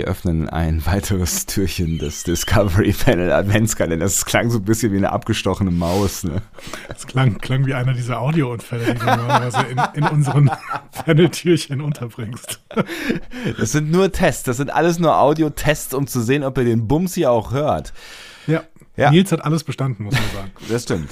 Wir öffnen ein weiteres Türchen des Discovery Panel Adventskalenders. Es klang so ein bisschen wie eine abgestochene Maus. Ne? Es klang, klang wie einer dieser Audiounfälle, die du normalerweise in, in unseren Panel-Türchen unterbringst. Das sind nur Tests. Das sind alles nur Audio-Tests, um zu sehen, ob ihr den Bums hier auch hört. Ja. ja. Nils hat alles bestanden, muss man sagen. Das stimmt.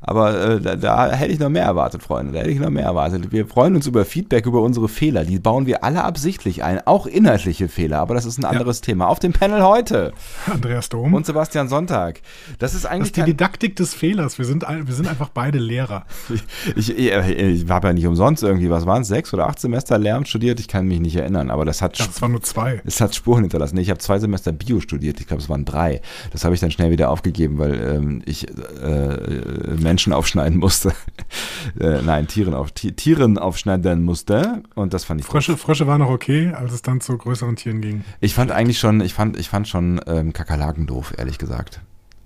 Aber äh, da, da, hätte ich noch mehr erwartet, Freunde. Da hätte ich noch mehr erwartet. Wir freuen uns über Feedback über unsere Fehler. Die bauen wir alle absichtlich ein. Auch inhaltliche Fehler. Aber das ist ein anderes ja. Thema. Auf dem Panel heute. Andreas Dom. Und Sebastian Sonntag. Das ist eigentlich. Das ist die Didaktik des Fehlers. Wir sind, wir sind einfach beide Lehrer. Ich, ich, ich habe ja nicht umsonst irgendwie, was waren es, sechs oder acht Semester Lehramt studiert. Ich kann mich nicht erinnern. Aber das hat. Ja, das waren nur zwei. Es hat Spuren hinterlassen. Nee, ich habe zwei Semester Bio studiert. Ich glaube, es waren drei. Das habe ich dann schnell wieder aufgegeben, weil ähm, ich äh, Menschen aufschneiden muss musste. äh, nein, Tieren, auf, Tieren aufschneiden musste. Und das fand ich Frösche. Frösche war noch okay, als es dann zu größeren Tieren ging. Ich fand eigentlich schon, ich fand, ich fand schon ähm, Kakerlaken doof, ehrlich gesagt.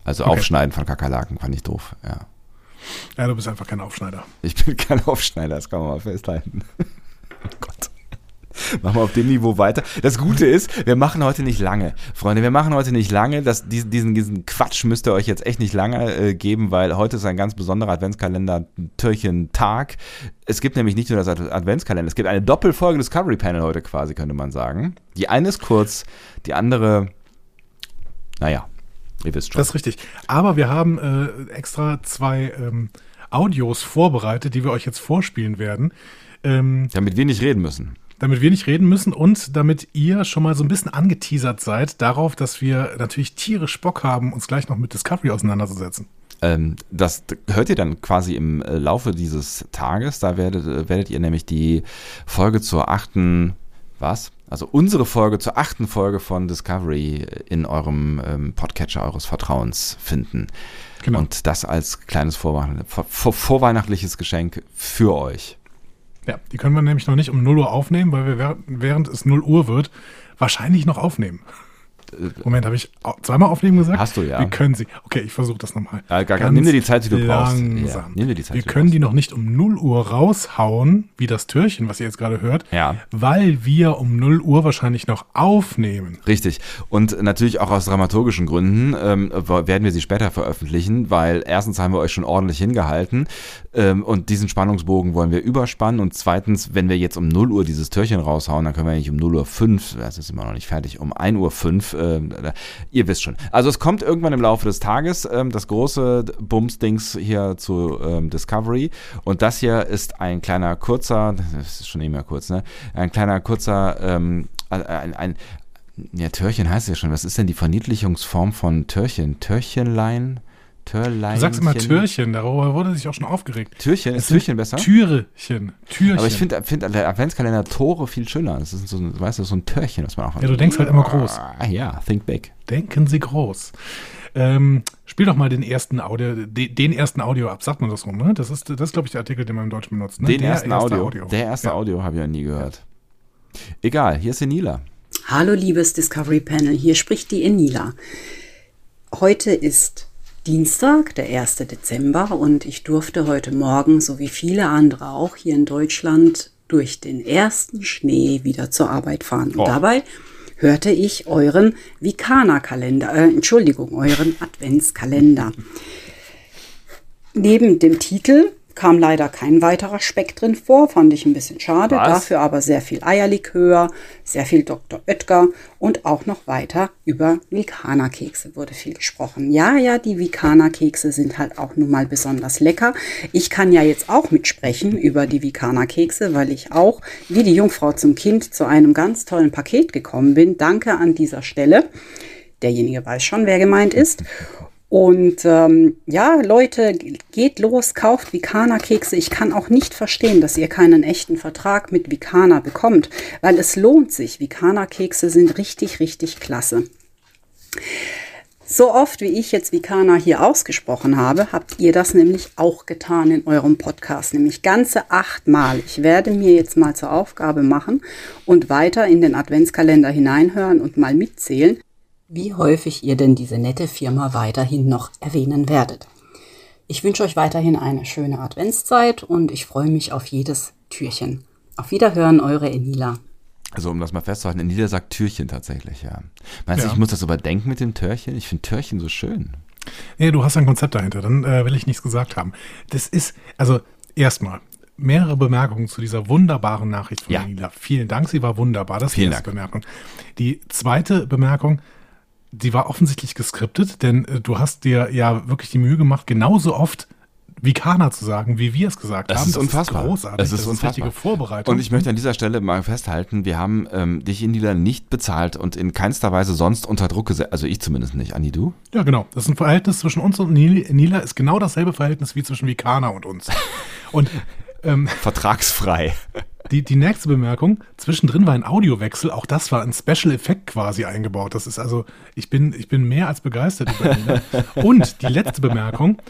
Also okay. Aufschneiden von Kakerlaken fand ich doof, ja. Ja, du bist einfach kein Aufschneider. Ich bin kein Aufschneider, das kann man mal festhalten. oh Gott. Machen wir auf dem Niveau weiter. Das Gute ist, wir machen heute nicht lange. Freunde, wir machen heute nicht lange. Das, diesen, diesen Quatsch müsst ihr euch jetzt echt nicht lange äh, geben, weil heute ist ein ganz besonderer Adventskalender-Türchen-Tag. Es gibt nämlich nicht nur das Adventskalender, es gibt eine Doppelfolge Discovery Panel heute quasi, könnte man sagen. Die eine ist kurz, die andere, naja, ihr wisst schon. Das ist richtig. Aber wir haben äh, extra zwei ähm, Audios vorbereitet, die wir euch jetzt vorspielen werden. Ähm, Damit wir nicht reden müssen damit wir nicht reden müssen und damit ihr schon mal so ein bisschen angeteasert seid darauf, dass wir natürlich tierisch Bock haben, uns gleich noch mit Discovery auseinanderzusetzen. Ähm, das hört ihr dann quasi im äh, Laufe dieses Tages. Da werdet, äh, werdet ihr nämlich die Folge zur achten, was? Also unsere Folge zur achten Folge von Discovery in eurem ähm, Podcatcher eures Vertrauens finden. Genau. Und das als kleines vorweihnachtliches Geschenk für euch. Ja, die können wir nämlich noch nicht um 0 Uhr aufnehmen, weil wir während es 0 Uhr wird, wahrscheinlich noch aufnehmen. Moment, habe ich zweimal aufnehmen gesagt? Hast du, ja. Wir können sie. Okay, ich versuche das nochmal. Ja, gar, Ganz nimm dir die Zeit, die du langsam. brauchst. Ja, nimm dir die Zeit, wir können die noch nicht um 0 Uhr raushauen, wie das Türchen, was ihr jetzt gerade hört, ja. weil wir um 0 Uhr wahrscheinlich noch aufnehmen. Richtig. Und natürlich auch aus dramaturgischen Gründen ähm, werden wir sie später veröffentlichen, weil erstens haben wir euch schon ordentlich hingehalten ähm, und diesen Spannungsbogen wollen wir überspannen und zweitens, wenn wir jetzt um 0 Uhr dieses Türchen raushauen, dann können wir nicht um 0 Uhr 5, das ist immer noch nicht fertig, um 1 Uhr 5 ähm, ihr wisst schon. Also es kommt irgendwann im Laufe des Tages ähm, das große Bums-Dings hier zu ähm, Discovery und das hier ist ein kleiner kurzer, das ist schon nicht mehr kurz, ne? Ein kleiner kurzer, ähm, ein, ein, ja, Törchen heißt ja schon. Was ist denn die Verniedlichungsform von Törchen? Törchenlein? Törlein. Du sagst immer Türchen, darüber wurde sich auch schon aufgeregt. Türchen, ist Türchen besser? Türchen, Türchen. Aber ich finde find der Adventskalender Tore viel schöner. Das ist so, weißt du, so ein Türchen, was man auch hat. Ja, du denkst halt immer groß. Ah, ja, think big. Denken Sie groß. Ähm, spiel doch mal den ersten Audio, den ersten Audio ab, sagt man das rum, ne? Das ist, das ist glaube ich, der Artikel, den man im Deutschen benutzt. Ne? Den der ersten erste Audio. Audio. Der erste ja. Audio habe ich ja nie gehört. Egal, hier ist Enila. Hallo, liebes Discovery Panel, hier spricht die Enila. Heute ist Dienstag, der 1. Dezember, und ich durfte heute Morgen, so wie viele andere auch hier in Deutschland, durch den ersten Schnee wieder zur Arbeit fahren. Und oh. dabei hörte ich euren Vikana-Kalender, äh, Entschuldigung, euren Adventskalender. Neben dem Titel kam leider kein weiterer Speck drin vor, fand ich ein bisschen schade. Was? Dafür aber sehr viel Eierlikör, sehr viel Dr. Oetker und auch noch weiter über Vikana-Kekse wurde viel gesprochen. Ja, ja, die Vikana-Kekse sind halt auch nun mal besonders lecker. Ich kann ja jetzt auch mitsprechen über die Vikana-Kekse, weil ich auch wie die Jungfrau zum Kind zu einem ganz tollen Paket gekommen bin. Danke an dieser Stelle. Derjenige weiß schon, wer gemeint ist. Und ähm, ja, Leute, geht los, kauft Vikana-Kekse. Ich kann auch nicht verstehen, dass ihr keinen echten Vertrag mit Vikana bekommt, weil es lohnt sich. Vikana-Kekse sind richtig, richtig klasse. So oft, wie ich jetzt Vikana hier ausgesprochen habe, habt ihr das nämlich auch getan in eurem Podcast, nämlich ganze achtmal. Ich werde mir jetzt mal zur Aufgabe machen und weiter in den Adventskalender hineinhören und mal mitzählen, wie häufig ihr denn diese nette Firma weiterhin noch erwähnen werdet. Ich wünsche euch weiterhin eine schöne Adventszeit und ich freue mich auf jedes Türchen. Auf Wiederhören, eure Enila. Also um das mal festzuhalten, in Nieder sagt Türchen tatsächlich, ja. Meinst du, Ja. ich muss das überdenken mit dem Törchen? Ich finde Törchen so schön. Nee, du hast ein Konzept dahinter, dann äh, will ich nichts gesagt haben. Das ist, also erstmal, mehrere Bemerkungen zu dieser wunderbaren Nachricht von Ja. Nila. Vielen Dank, sie war wunderbar. Das ist Vielen die erste Dank. Bemerkung. Die zweite Bemerkung, die war offensichtlich geskriptet, denn äh, du hast dir ja wirklich die Mühe gemacht, genauso oft Vikana zu sagen, wie wir es gesagt Das haben. ist unfassbar. Das ist großartig. Es ist das unfassbar. ist richtige Vorbereitung. Und ich möchte an dieser Stelle mal festhalten, wir haben ähm, dich in Nieder nicht bezahlt und in keinster Weise sonst unter Druck gesetzt. Also ich zumindest nicht. Anni, du? Ja, genau. Das ist ein Verhältnis zwischen uns und Nil- Nila, ist genau dasselbe Verhältnis wie zwischen Vikana und uns. Und ähm, Vertragsfrei. Die, die nächste Bemerkung, zwischendrin war ein Audiowechsel, auch das war ein Special Effekt quasi eingebaut. Das ist also, ich bin, ich bin mehr als begeistert über ihn. Und die letzte Bemerkung,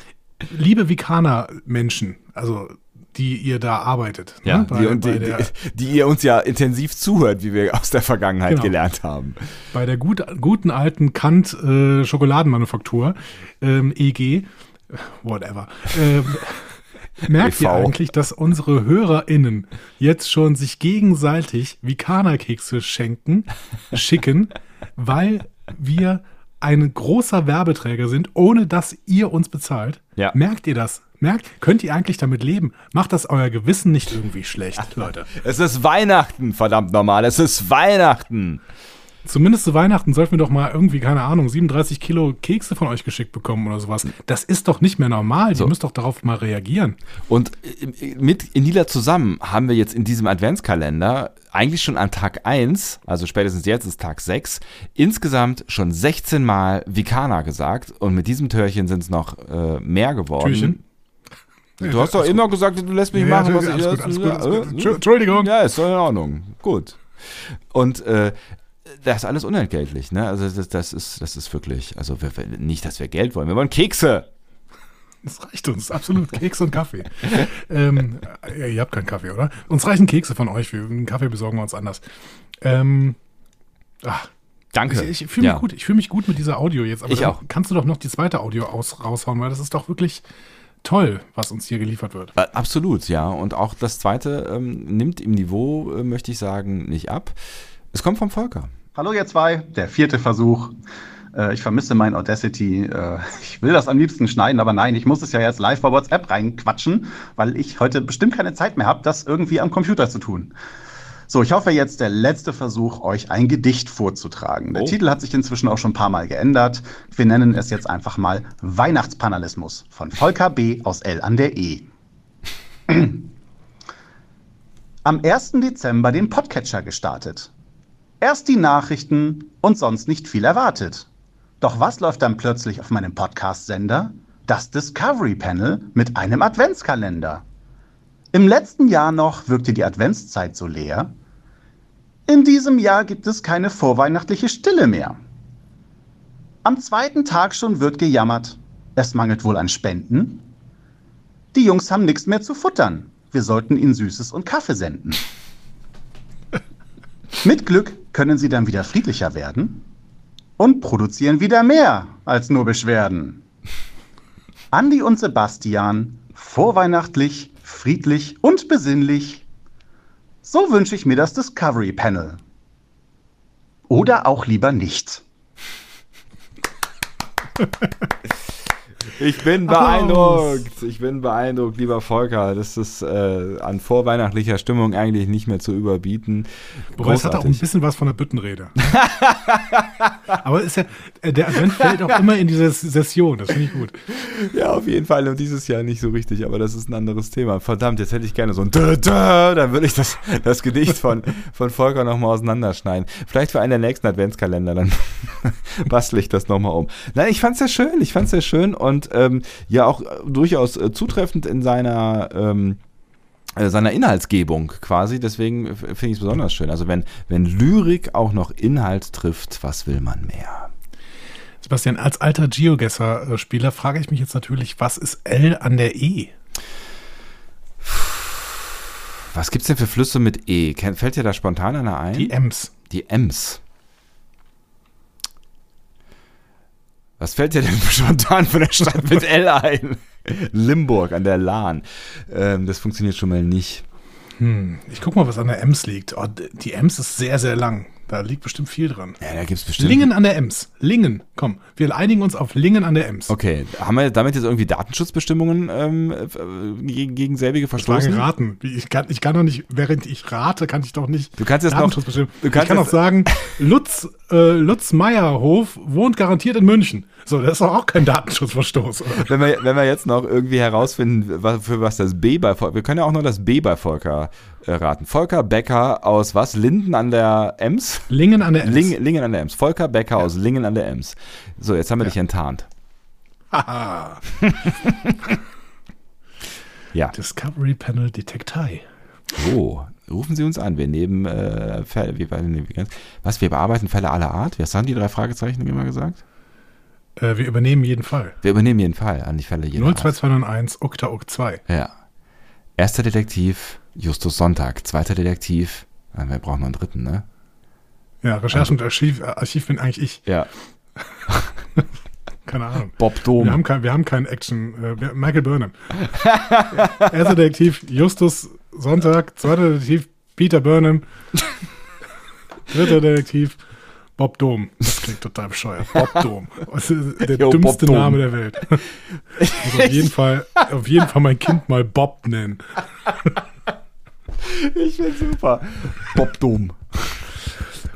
liebe Vikaner-Menschen, also die ihr da arbeitet. Ja, ne, bei, die, bei, die, der, die, die ihr uns ja intensiv zuhört, wie wir aus der Vergangenheit Genau. gelernt haben. bei der gut, guten alten Kant äh, Schokoladenmanufaktur, ähm, EG, whatever, ähm, merkt ihr eigentlich, dass unsere HörerInnen jetzt schon sich gegenseitig Vikana-Kekse schenken, schicken, weil wir ein großer Werbeträger sind, ohne dass ihr uns bezahlt? Ja. Merkt ihr das? Merkt, könnt ihr eigentlich damit leben? Macht das euer Gewissen nicht irgendwie schlecht, Leute? Es ist Weihnachten, verdammt normal. Es ist Weihnachten. Zumindest zu Weihnachten sollten wir doch mal irgendwie, keine Ahnung, 37 Kilo Kekse von euch geschickt bekommen oder sowas. Das ist doch nicht mehr normal. So. Ihr müsst doch darauf mal reagieren. Und äh, mit Inila zusammen haben wir jetzt in diesem Adventskalender eigentlich schon an Tag 1, also spätestens jetzt ist Tag 6, insgesamt schon 16 Mal Vikana gesagt. Und mit diesem Törchen sind es noch äh, mehr geworden. Türchen? Du hast doch immer gesagt, du lässt mich machen, was ich alles. Äh, Entschu- Entschuldigung. Ja, ist doch in Ordnung. Gut. Und äh, das ist alles unentgeltlich, ne? Also das, das ist, das ist wirklich, also wir, nicht, dass wir Geld wollen, wir wollen Kekse. Das reicht uns, absolut. Keks und Kaffee. ähm, ihr habt keinen Kaffee, oder? Uns reichen Kekse von euch. Wir, einen Kaffee besorgen wir uns anders. Ähm, ach, Danke. ich, ich fühle mich Ja. gut. Ich fühle mich gut mit dieser Audio jetzt. Aber Ich auch. kannst du doch noch die zweite Audio aus, raushauen, weil das ist doch wirklich toll, was uns hier geliefert wird. Äh, Absolut, ja. Und auch das zweite ähm, nimmt im Niveau, äh, möchte ich sagen, nicht ab. Es kommt vom Volker. Hallo ihr zwei, der vierte Versuch. Äh, ich vermisse mein Audacity. Äh, ich will das am liebsten schneiden, aber nein, ich muss es ja jetzt live bei WhatsApp reinquatschen, weil ich heute bestimmt keine Zeit mehr habe, das irgendwie am Computer zu tun. So, ich hoffe jetzt der letzte Versuch, euch ein Gedicht vorzutragen. Der Oh. Titel hat sich inzwischen auch schon ein paar Mal geändert. Wir nennen es jetzt einfach mal Weihnachtspanalismus von Volker B. aus L an der E. Am 1. Dezember den Podcatcher gestartet. Erst die Nachrichten und sonst nicht viel erwartet. Doch was läuft dann plötzlich auf meinem Podcast-Sender? Das Discovery Panel mit einem Adventskalender. Im letzten Jahr noch wirkte die Adventszeit so leer. In diesem Jahr gibt es keine vorweihnachtliche Stille mehr. Am zweiten Tag schon wird gejammert. Es mangelt wohl an Spenden. Die Jungs haben nichts mehr zu futtern. Wir sollten ihnen Süßes und Kaffee senden. Mit Glück können sie dann wieder friedlicher werden und produzieren wieder mehr als nur Beschwerden. Andi und Sebastian, vorweihnachtlich, friedlich und besinnlich. So wünsche ich mir das Discovery Panel. Oder auch lieber nicht. Ich bin beeindruckt. Ich bin beeindruckt, lieber Volker. Das ist äh, an vorweihnachtlicher Stimmung eigentlich nicht mehr zu überbieten. Wobei es hat auch ein bisschen was von der Büttenrede. Aber ist ja, äh, der Advent fällt auch immer in diese Session, das finde ich gut. Ja, auf jeden Fall. Und dieses Jahr nicht so richtig, aber das ist ein anderes Thema. Verdammt, jetzt hätte ich gerne so ein Dö, Dö, dann würde ich das, das Gedicht von, von Volker nochmal auseinanderschneiden. Vielleicht für einen der nächsten Adventskalender, dann bastle ich das nochmal um. Nein, ich fand's sehr schön, ich fand's sehr schön und ähm, ja auch äh, durchaus äh, zutreffend in seiner ähm, äh, seiner Inhaltsgebung quasi, deswegen f- finde ich es besonders schön. Also wenn, wenn Lyrik auch noch Inhalt trifft, was will man mehr? Sebastian, als alter Geogesser-Spieler frage ich mich jetzt natürlich, was ist L an der E? Was gibt's denn für Flüsse mit E? Fällt dir da spontan einer ein? Die Ems. Die Ems. Was fällt dir denn spontan von der Stadt mit L ein? Limburg an der Lahn. Ähm, das funktioniert schon mal nicht. Hm, ich guck mal, was an der Ems liegt. Oh, die Ems ist sehr, sehr lang. Da liegt bestimmt viel dran. Ja, da gibt's bestimmt. Lingen an der Ems. Lingen. Komm, wir einigen uns auf Lingen an der Ems. Okay, haben wir damit jetzt irgendwie Datenschutzbestimmungen ähm, äh, gegen, gegen selbige verstoßen? geraten. Ich kann, ich kann doch nicht, während ich rate, kann ich doch nicht. Du kannst jetzt noch- Datenschutzbestimmungen- du kannst ich kann auch sagen, Lutz, äh, Lutz Meierhof wohnt garantiert in München. So, das ist doch auch kein Datenschutzverstoß. Oder? Wenn wir, wenn wir jetzt noch irgendwie herausfinden, was, für was das B bei Volker, wir können ja auch noch das B bei Volker äh, raten. Volker Becker aus was? Linden an der Ems? Lingen an der Ems. Ling, Lingen an der Ems. Volker Becker aus Lingen an der Ems. So, jetzt haben wir dich enttarnt. Haha. Ja. Discovery Panel Detektei. Oh, rufen Sie uns an. Wir nehmen äh, Fälle, wie, wie, was, wir bearbeiten Fälle aller Art? Was haben die drei Fragezeichen immer gesagt? Äh, wir übernehmen jeden Fall. Wir übernehmen jeden Fall an die Fälle jeder Art. 02291 Okta Ok 2. Ja. Erster Detektiv, Justus Sonntag. Zweiter Detektiv, ah, wir brauchen noch einen dritten, ne? Ja, Recherche und Archiv, äh, Archiv bin eigentlich ich. Ja. Keine Ahnung. Bob Wir Dom. haben kein, wir haben keinen Action. Äh, wir- Michael Burnham. Erster Detektiv Justus Sonntag. Zweiter Detektiv Peter Burnham. Dritter Detektiv Bob Dom. Das klingt total bescheuert. Bob Dom. Das ist der Bob dümmste. Name der Welt. Muss auf jeden Fall, auf jeden Fall mein Kind mal Bob nennen. Ich bin super. Bob Dom.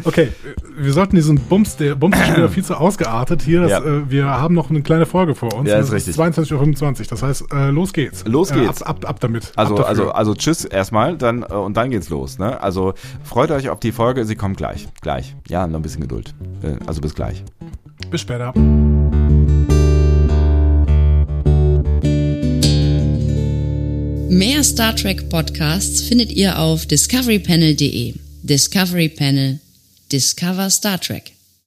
Okay, wir sollten diesen Bums, der Bums ist schon wieder viel zu ausgeartet hier. Das, Ja. äh, wir haben noch eine kleine Folge vor uns. Ja, ist richtig. 22.25 Uhr. Das heißt, äh, los geht's. Los Äh, geht's. ab, ab, ab damit. Also, ab also, also tschüss erstmal, dann äh, und dann geht's los. Ne? Also freut euch auf die Folge, sie kommt gleich. Gleich. Ja, noch ein bisschen Geduld. Äh, also bis gleich. Bis später. Mehr Star Trek Podcasts findet ihr auf discoverypanel.de. Discovery Panel. Discover Star Trek.